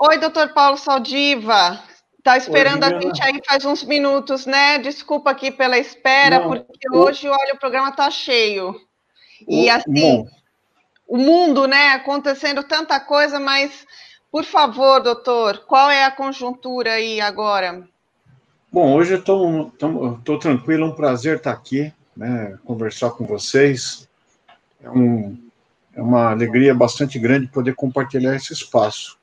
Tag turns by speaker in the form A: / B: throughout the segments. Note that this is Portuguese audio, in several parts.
A: Oi, doutor Paulo Saldiva. Está esperando Oi, a gente aí faz uns minutos, né? Desculpa aqui pela espera, Não, porque o... hoje, olha, o programa está cheio. E assim, Bom. o mundo, né? Acontecendo tanta coisa, mas, por favor, doutor, qual é a conjuntura aí agora?
B: Bom, hoje eu estou tranquilo, é um prazer estar aqui, né, conversar com vocês. É, um, é uma alegria bastante grande poder compartilhar esse espaço.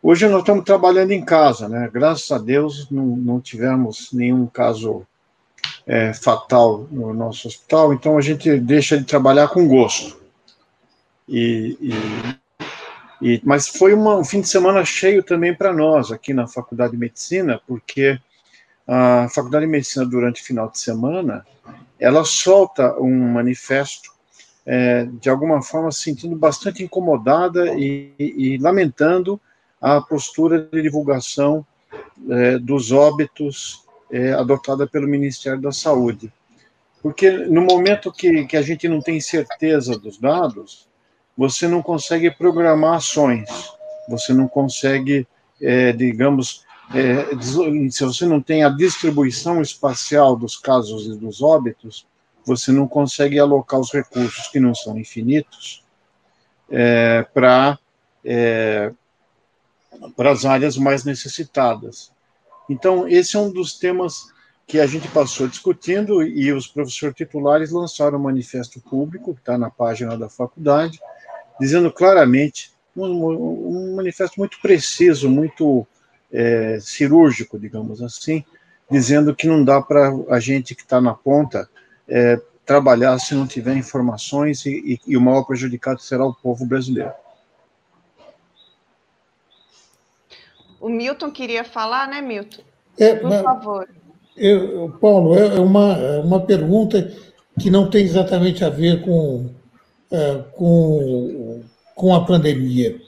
B: Hoje nós estamos trabalhando em casa, né? Graças a Deus não, não tivemos nenhum caso é, fatal no nosso hospital, então a gente deixa de trabalhar com gosto. E, e, e mas foi uma, um fim de semana cheio também para nós aqui na Faculdade de Medicina, porque a Faculdade de Medicina, durante o final de semana, ela solta um manifesto, é, de alguma forma se sentindo bastante incomodada e, e, e, lamentando a postura de divulgação é, dos óbitos é, adotada pelo Ministério da Saúde. Porque no momento que, que a gente não tem certeza dos dados, você não consegue programar ações, você não consegue, é, digamos, é, se você não tem a distribuição espacial dos casos e dos óbitos, você não consegue alocar os recursos, que não são infinitos, é, para é, as áreas mais necessitadas. Então, esse é um dos temas que a gente passou discutindo e os professores titulares lançaram um manifesto público, que está na página da faculdade, dizendo claramente, um, um manifesto muito preciso, muito é, cirúrgico, digamos assim, dizendo que não dá para a gente que está na ponta é, trabalhar se não tiver informações e, e, e o maior prejudicado será o povo brasileiro.
A: O Milton queria falar, né, Milton? É, Por mas, favor.
C: Eu, Paulo, é, é uma, é uma pergunta que não tem exatamente a ver com, é, com, com a pandemia.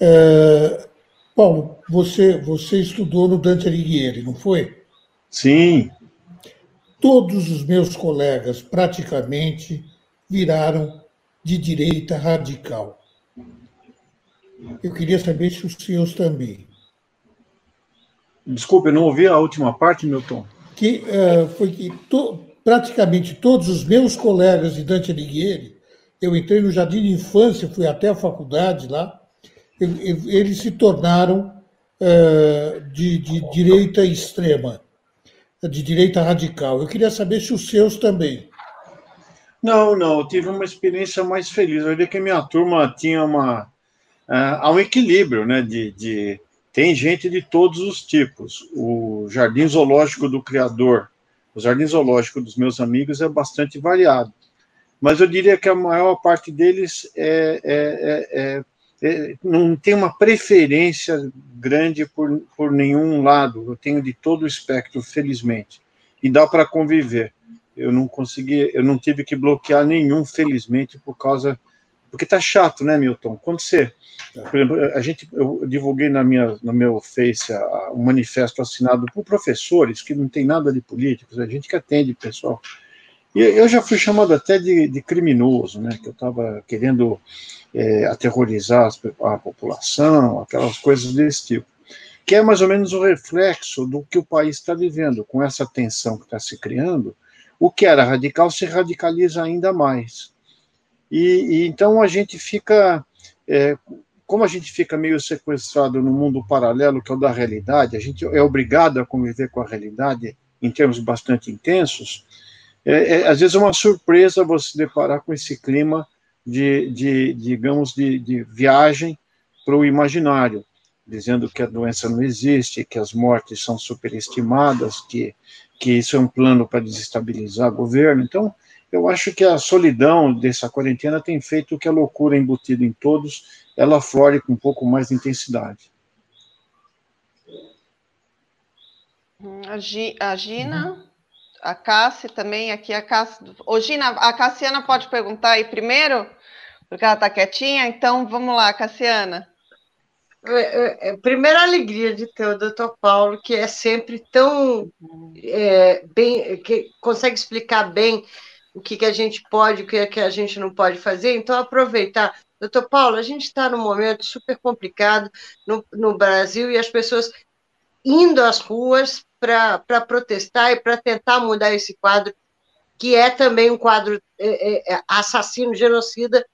C: É, Paulo, você, você estudou no Dante Alighieri, não foi?
B: Sim.
C: Todos os meus colegas, praticamente, viraram de direita radical. Eu queria saber se os seus também.
B: Desculpe, eu não ouvi a última parte, Milton.
C: Que uh, foi que to, praticamente todos os meus colegas de Dante Alighieri, eu entrei no jardim de infância, fui até a faculdade lá, eles se tornaram uh, de, de, direita extrema, de direita radical. Eu queria saber se os seus também.
B: Não, não, eu tive uma experiência mais feliz. Eu vi que minha turma tinha uma. Uh, um equilíbrio, né? De, de, tem gente de todos os tipos. O jardim zoológico do criador, o jardim zoológico dos meus amigos é bastante variado. Mas eu diria que a maior parte deles é, é, é, é é, não tem uma preferência grande por, por nenhum lado. Eu tenho de todo o espectro, felizmente. E dá para conviver. Eu não consegui, eu não tive que bloquear nenhum, felizmente, por causa. Porque tá chato, né, Milton? Quando você. Por exemplo, a gente, eu divulguei na minha, no meu Face um manifesto assinado por professores que não tem nada de políticos, a gente que atende pessoal. E eu já fui chamado até de, de criminoso, né? Que eu estava querendo é, aterrorizar a população, aquelas coisas desse tipo, que é mais ou menos o reflexo do que o país está vivendo, com essa tensão que está se criando, o que era radical se radicaliza ainda mais. E, e então a gente fica, é, como a gente fica meio sequestrado no mundo paralelo, que é o da realidade, a gente é obrigado a conviver com a realidade em termos bastante intensos, é, é, às vezes é uma surpresa você deparar com esse clima de, de digamos, de, de viagem para o imaginário, dizendo que a doença não existe, que as mortes são superestimadas, que, que isso é um plano para desestabilizar o governo. Então, eu acho que a solidão dessa quarentena tem feito que a loucura embutida em todos, ela flore com um pouco mais de intensidade.
A: A Gina? A Cássia também, aqui a Cássia. Ô, Gina, a Cassiana pode perguntar aí primeiro, porque ela está quietinha, então vamos lá, Cassiana.
D: É, é, é, primeira alegria de ter o doutor Paulo, que é sempre tão é, bem, que consegue explicar bem o que, que a gente pode, o que, que a gente não pode fazer. Então, aproveitar Doutor Paulo, a gente está num momento super complicado no, no Brasil e as pessoas indo às ruas para protestar e para tentar mudar esse quadro, que é também um quadro é, é, assassino, genocida,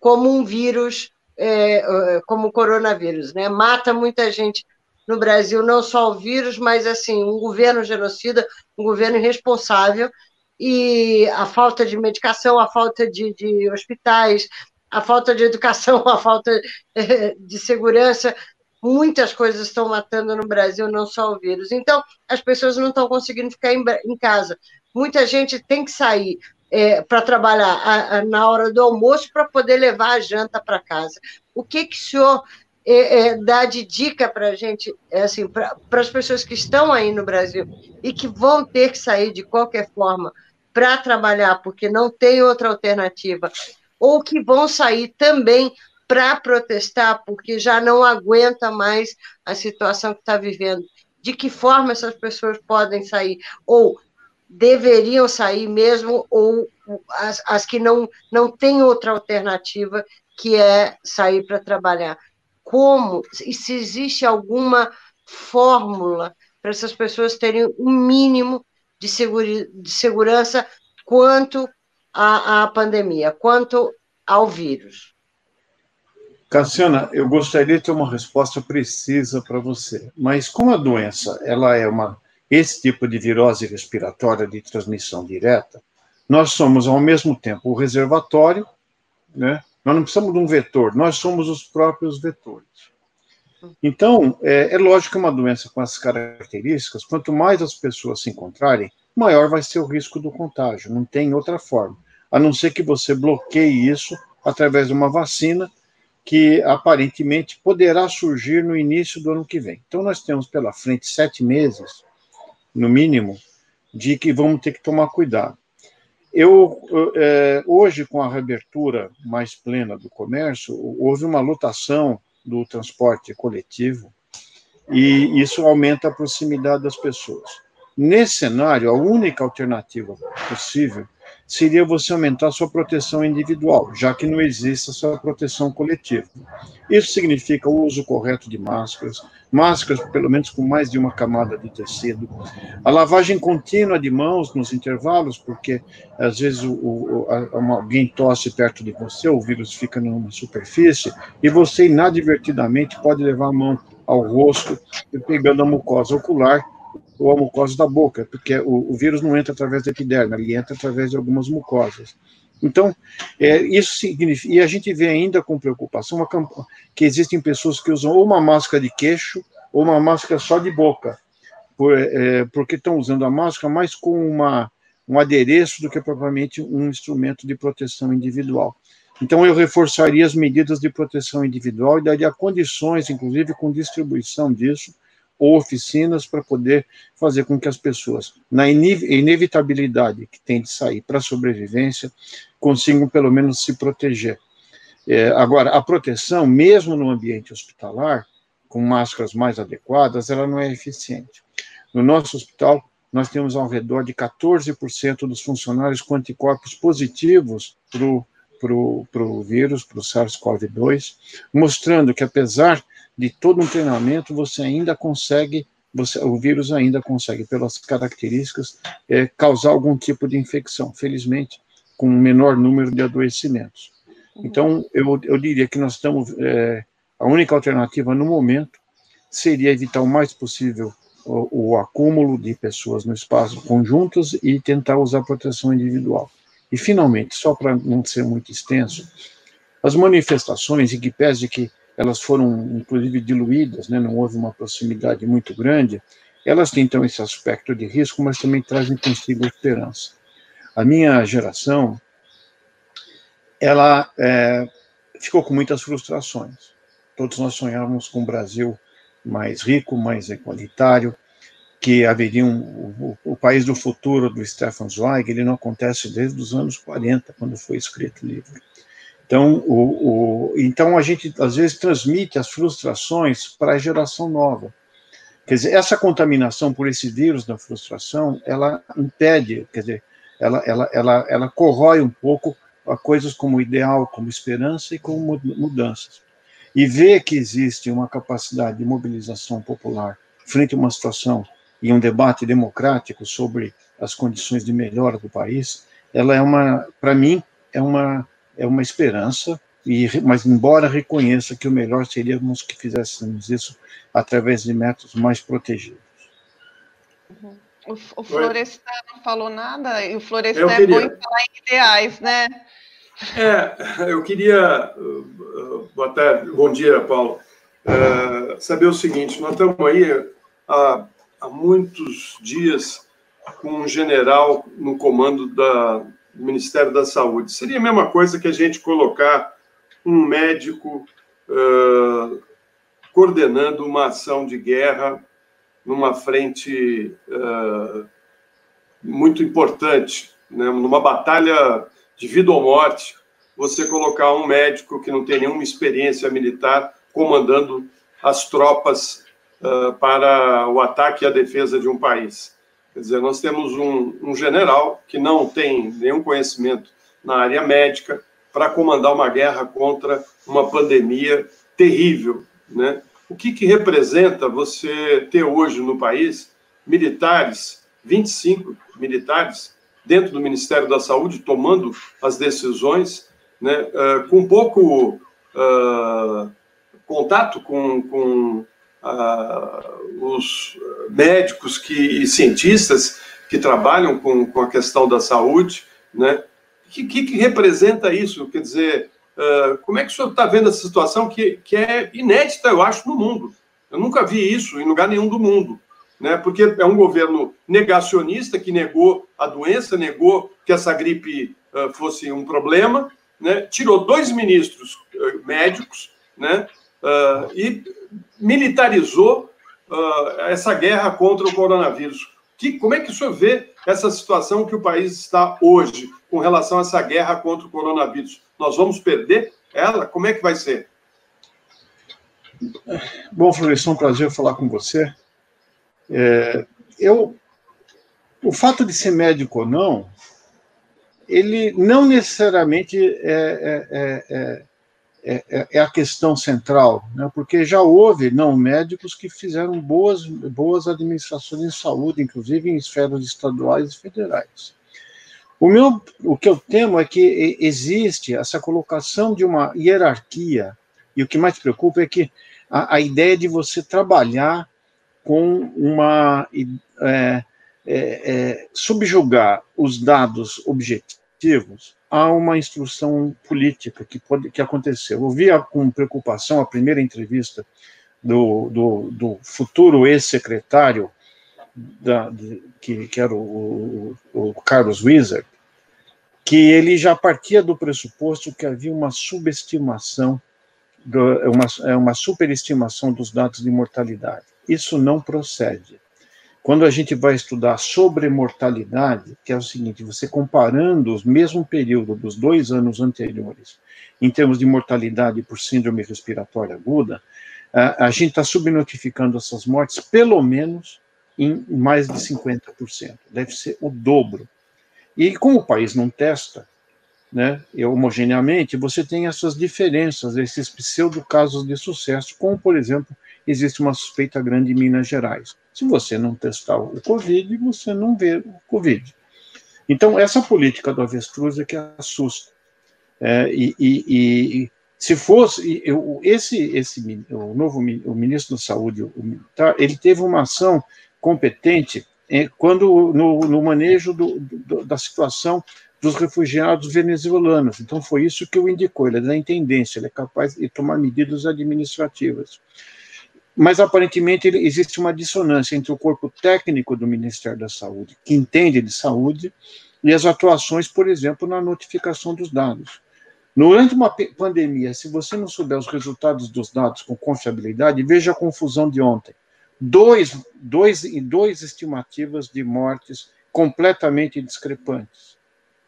D: como um vírus, é, como o coronavírus, né? Mata muita gente no Brasil, não só o vírus, mas assim, um governo genocida, um governo irresponsável, e a falta de medicação, a falta de, de hospitais, a falta de educação, a falta eh, de segurança, muitas coisas estão matando no Brasil, não só o vírus. Então, as pessoas não estão conseguindo ficar em, em casa. Muita gente tem que sair é, para trabalhar a, a, na hora do almoço para poder levar a janta para casa. O que, que o senhor é, é, dá de dica para a gente, é, assim, para as pessoas que estão aí no Brasil e que vão ter que sair de qualquer forma para trabalhar, porque não tem outra alternativa? ou que vão sair também para protestar, porque já não aguenta mais a situação que está vivendo. De que forma essas pessoas podem sair? Ou deveriam sair mesmo, ou as, as que não, não têm outra alternativa, que é sair para trabalhar. Como? E se existe alguma fórmula para essas pessoas terem um mínimo de, segura, de segurança quanto à, à pandemia, quanto ao vírus?
B: Cassiana, eu gostaria de ter uma resposta precisa para você. Mas como a doença ela é uma esse tipo de virose respiratória de transmissão direta, nós somos ao mesmo tempo o reservatório, né? Nós não precisamos de um vetor, nós somos os próprios vetores. Então, é, é lógico que uma doença com essas características, quanto mais as pessoas se encontrarem, maior vai ser o risco do contágio, não tem outra forma, a não ser que você bloqueie isso através de uma vacina que aparentemente poderá surgir no início do ano que vem. Então, nós temos pela frente sete meses, no mínimo, de que vamos ter que tomar cuidado. Eu, é, hoje, com a reabertura mais plena do comércio, houve uma lotação do transporte coletivo e isso aumenta a proximidade das pessoas. Nesse cenário, a única alternativa possível seria você aumentar a sua proteção individual, já que não existe essa proteção coletiva. Isso significa o uso correto de máscaras, máscaras pelo menos com mais de uma camada de tecido, a lavagem contínua de mãos nos intervalos, porque às vezes o, o, a, alguém tosse perto de você, o vírus fica numa superfície, e você inadvertidamente pode levar a mão ao rosto, pegando a mucosa ocular ou a mucosa da boca, porque o, o, vírus não entra através da epiderme, ele entra através de algumas mucosas. Então, é, isso significa, e a gente vê ainda com preocupação uma, que existem pessoas que usam ou uma máscara de queixo ou uma máscara só de boca, por, é, porque estão usando a máscara mais com uma, um adereço do que propriamente um instrumento de proteção individual. Então, eu reforçaria as medidas de proteção individual e daria condições, inclusive com distribuição disso, ou oficinas para poder fazer com que as pessoas, na inevitabilidade que tem de sair para sobrevivência, consigam pelo menos se proteger. É, agora, a proteção, mesmo no ambiente hospitalar, com máscaras mais adequadas, ela não é eficiente. No nosso hospital, nós temos ao redor de 14% dos funcionários com anticorpos positivos para o vírus, para o SARS-CoV-2, mostrando que, apesar de todo um treinamento, você ainda consegue, você, o vírus ainda consegue, pelas características, é, causar algum tipo de infecção, felizmente, com um menor número de adoecimentos. Então, eu, eu diria que nós estamos, é, a única alternativa no momento seria evitar o mais possível o, o acúmulo de pessoas no espaço conjuntos e tentar usar proteção individual. E, finalmente, só para não ser muito extenso, as manifestações, em que pese que elas foram inclusive diluídas, né, não houve uma proximidade muito grande, elas têm então esse aspecto de risco, mas também trazem consigo esperança. A minha geração, ela é, ficou com muitas frustrações. Todos nós sonhávamos com um Brasil mais rico, mais igualitário, que haveria um, o, o, país do futuro do Stefan Zweig, ele não acontece desde os anos 40, quando foi escrito o livro. Então, o, o, então a gente às vezes transmite as frustrações para a geração nova. Quer dizer, essa contaminação por esse vírus da frustração, ela impede, quer dizer, ela, ela, ela, ela corrói um pouco a coisas como ideal, como esperança e como mudanças. E ver que existe uma capacidade de mobilização popular frente a uma situação e um debate democrático sobre as condições de melhora do país, ela é uma, para mim, é uma, é uma esperança, e, mas embora reconheça que o melhor seria que fizéssemos isso através de métodos mais protegidos.
A: Uhum. O, o Florestan não falou nada, e o Florestan é bom em falar em ideais, né?
E: É, eu queria. Uh, boa tarde, bom dia, Paulo. Uh, saber o seguinte: nós estamos aí há, há muitos dias com um general no comando da, do Ministério da Saúde. Seria a mesma coisa que a gente colocar um médico uh, coordenando uma ação de guerra numa frente uh, muito importante, né? numa batalha de vida ou morte, você colocar um médico que não tem nenhuma experiência militar comandando as tropas uh, para o ataque e a defesa de um país. Quer dizer, nós temos um, um general que não tem nenhum conhecimento na área médica para comandar uma guerra contra uma pandemia terrível, né? O que, que representa você ter hoje no país militares, 25 militares, dentro do Ministério da Saúde, tomando as decisões, né, uh, com pouco uh, contato com, com uh, os médicos que, e cientistas que trabalham com, com a questão da saúde, né? O que, que, que representa isso? Quer dizer, Uh, como é que o senhor está vendo essa situação que, que é inédita, eu acho, no mundo? Eu nunca vi isso em lugar nenhum do mundo. Né? Porque é um governo negacionista que negou a doença, negou que essa gripe uh, fosse um problema, né? tirou dois ministros uh, médicos né? e militarizou essa guerra contra o coronavírus. Que, como é que o senhor vê essa situação que o país está hoje com relação a essa guerra contra o coronavírus? Nós vamos perder ela? Como é que vai ser?
B: Bom, Florestan, é um prazer falar com você. É, eu, o fato de ser médico ou não, ele não necessariamente é, é, é, é, é a questão central, né? porque já houve não médicos que fizeram boas, boas administrações de saúde, inclusive em esferas estaduais e federais. O, meu, o que eu temo é que existe essa colocação de uma hierarquia, e o que mais preocupa é que a, a ideia de você trabalhar com uma. É, é, é, subjugar os dados objetivos a uma instrução política que, pode, que aconteceu. Eu com preocupação a primeira entrevista do, do, do futuro ex-secretário que, que, era o, o, o, Carlos Wieser, que ele já partia do pressuposto que havia uma subestimação, uma, é uma superestimação dos dados de mortalidade. Isso não procede. Quando a gente vai estudar sobre mortalidade, que é o seguinte, você comparando o mesmo período dos dois anos anteriores, em termos de mortalidade por síndrome respiratória aguda, a, gente está subnotificando essas mortes pelo menos em mais de 50%. Deve ser o dobro. E como o país não testa, né, homogeneamente, você tem essas diferenças, esses pseudo-casos de sucesso, como, por exemplo, existe uma suspeita grande em Minas Gerais. Se você não testar o Covid, você não vê o Covid. Então, essa política do avestruz é que assusta. É, e, e, e, se fosse, eu, esse, esse, o novo o ministro da Saúde, o militar, ele teve uma ação competente é, quando no, no manejo do, do, da situação dos refugiados venezuelanos. Então, foi isso que o indicou. Ele é da intendência, ele é capaz de tomar medidas administrativas. Mas, aparentemente, existe uma dissonância entre o corpo técnico do Ministério da Saúde, que entende de saúde, e as atuações, por exemplo, na notificação dos dados. Durante uma pandemia, se você não souber os resultados dos dados com confiabilidade, veja a confusão de ontem dois, dois, dois estimativas de mortes completamente discrepantes.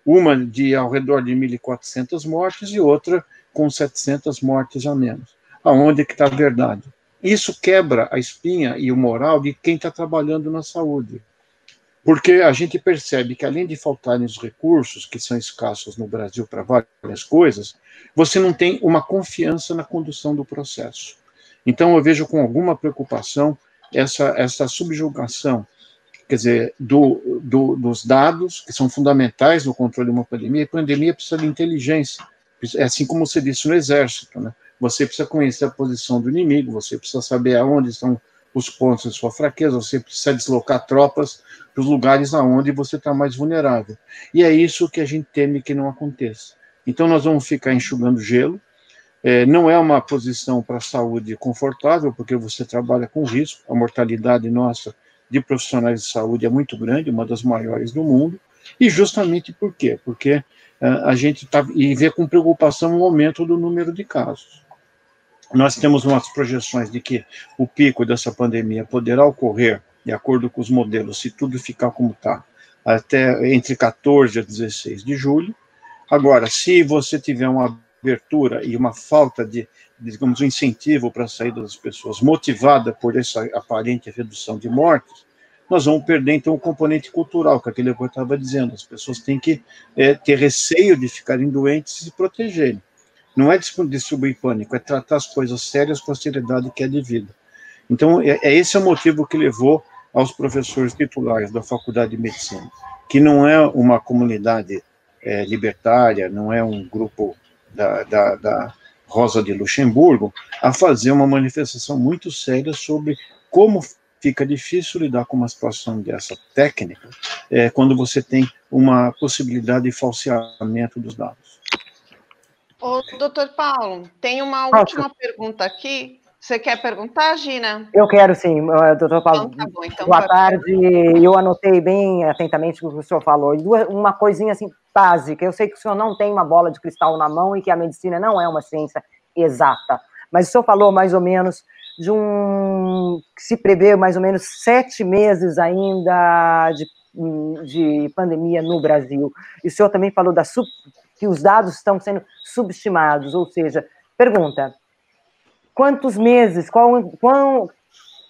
B: Uma de ao redor de 1.400 mortes e outra com 700 mortes a menos. Aonde que está a verdade? Isso quebra a espinha e o moral de quem está trabalhando na saúde. porque a gente percebe que além de faltarem os recursos, que são escassos no Brasil para várias coisas, você não tem uma confiança na condução do processo. Então, eu vejo com alguma preocupação essa, essa subjugação, quer dizer, do, do, dos dados, que são fundamentais no controle de uma pandemia, e pandemia precisa de inteligência, é assim como você disse no Exército, né? Você precisa conhecer a posição do inimigo, você precisa saber aonde estão os pontos de sua fraqueza, você precisa deslocar tropas para os lugares aonde você está mais vulnerável. E é isso que a gente teme que não aconteça. Então, nós vamos ficar enxugando gelo. É, não é uma posição para a saúde confortável, porque você trabalha com risco. A mortalidade nossa de profissionais de saúde é muito grande, uma das maiores do mundo. E justamente por quê? Porque uh, a gente está e vê com preocupação o aumento do número de casos. Nós temos umas projeções de que o pico dessa pandemia poderá ocorrer, de acordo com os modelos, se tudo ficar como está, até entre 14 a 16 de julho. Agora, se você tiver uma abertura e uma falta de, digamos, um incentivo para a saída das pessoas, motivada por essa aparente redução de mortes, nós vamos perder, então, o componente cultural, que é aquele que eu estava dizendo. As pessoas têm que é, ter receio de ficarem doentes e se protegerem. Não é distribuir pânico, é tratar as coisas sérias com a seriedade que é devida. Então, é, é esse é o motivo que levou aos professores titulares da Faculdade de Medicina, que não é uma comunidade é, libertária, não é um grupo da, da, da Rosa de Luxemburgo, a fazer uma manifestação muito séria sobre como fica difícil lidar com uma situação dessa técnica é, quando você tem uma possibilidade de falseamento dos dados.
A: Ô, doutor Paulo, tem uma Posso? última pergunta aqui. Você quer perguntar, Gina?
F: Eu quero sim, doutor Paulo. Então, tá bom, então, Boa tarde. Eu anotei bem atentamente o que o senhor falou. Uma coisinha assim básica. Eu sei que o senhor não tem uma bola de cristal na mão e que a medicina não é uma ciência exata. Mas o senhor falou mais ou menos de um. que se prevê mais ou menos sete meses ainda de, de pandemia no Brasil. E o senhor também falou da que os dados estão sendo subestimados, ou seja, pergunta, quantos meses, qual,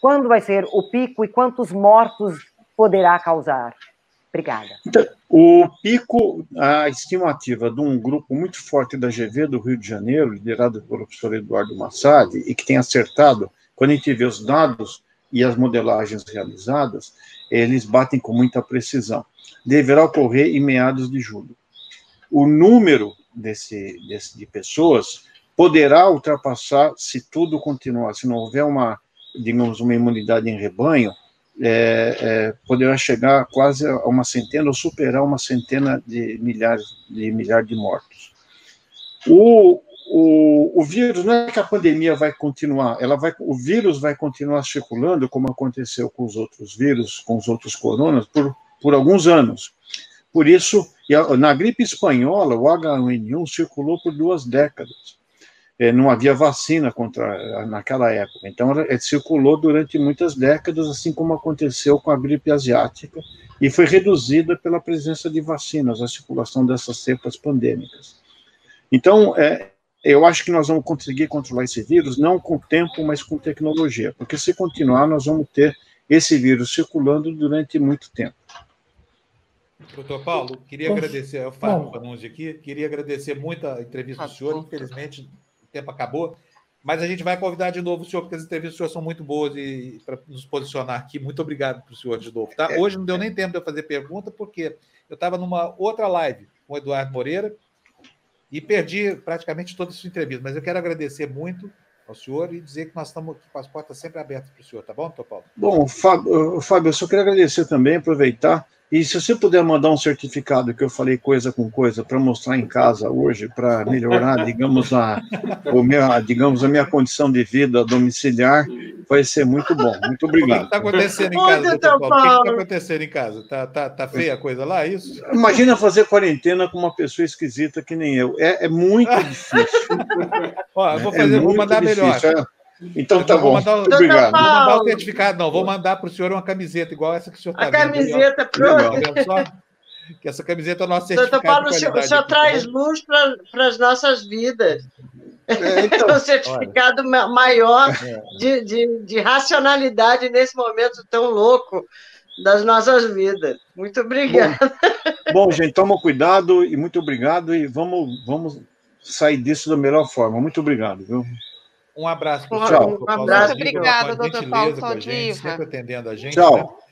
F: quando vai ser o pico e quantos mortos poderá causar? Obrigada.
B: Então, o pico, a estimativa de um grupo muito forte da GV do Rio de Janeiro, liderado pelo professor Eduardo Massad, e que tem acertado, quando a gente vê os dados e as modelagens realizadas, eles batem com muita precisão. Deverá ocorrer em meados de julho o número desse, desse, de pessoas poderá ultrapassar, se tudo continuar, se não houver uma, digamos, uma imunidade em rebanho, é, é, poderá chegar quase a uma centena ou superar uma centena de milhares de milhares de mortos. O, o, o vírus não é que a pandemia vai continuar, ela vai, o vírus vai continuar circulando, como aconteceu com os outros vírus, com os outros coronas, por, por alguns anos. Por isso, na gripe espanhola, o H1N1 circulou por duas décadas. É, não havia vacina contra naquela época. Então, ela circulou durante muitas décadas, assim como aconteceu com a gripe asiática, e foi reduzida pela presença de vacinas, a circulação dessas cepas pandêmicas. Então, é, eu acho que nós vamos conseguir controlar esse vírus, não com tempo, mas com tecnologia, porque se continuar, nós vamos ter esse vírus circulando durante muito tempo.
G: Doutor Paulo, queria Poxa, agradecer, é o Fábio Panunzi aqui, queria agradecer muito a entrevista do senhor, infelizmente o tempo acabou, mas a gente vai convidar de novo o senhor, porque as entrevistas do senhor são muito boas e para nos posicionar aqui. Muito obrigado para o senhor de novo. Tá? É, Hoje não deu é. nem tempo de eu fazer pergunta, porque eu estava numa outra live com o Eduardo Moreira e perdi praticamente toda a sua entrevista, mas eu quero agradecer muito ao senhor e dizer que nós estamos aqui com as portas sempre abertas para o senhor, tá bom, doutor Paulo?
B: Bom, Fábio, Fábio, eu só querio agradecer também, aproveitar e se você puder mandar um certificado que eu falei coisa com coisa para mostrar em casa hoje, para melhorar, digamos, a, o meu, digamos, a minha condição de vida domiciliar, vai ser muito bom. Muito obrigado. O que
G: está acontecendo em casa, Paulo? O que está acontecendo em casa? Está tá, tá feia a coisa lá, é isso?
B: Imagina fazer quarentena com uma pessoa esquisita que nem eu. É, é muito difícil.
G: Ó, eu vou, é fazer, é vou mandar difícil, melhor. É.
B: Então tá bom.
G: Mandar, Obrigado. Vou mandar o certificado, não. Vou mandar para o senhor uma camiseta igual essa que o senhor está
D: A camiseta, pronto.
G: Só, que essa camiseta é o nosso certificado.
D: Doutor Paulo, o senhor, o senhor traz luz para as nossas vidas. É, então, um certificado olha, maior é. de, de, de racionalidade nesse momento tão louco das nossas vidas. Muito obrigada.
B: Bom, bom, gente, toma cuidado e muito obrigado e vamos, vamos sair disso da melhor forma. Muito obrigado, viu?
G: Um abraço.
A: Tchau. Um abraço. Muito obrigada, doutor Paulo Saldiva.
G: Sempre atendendo a gente.
B: Tchau. Né?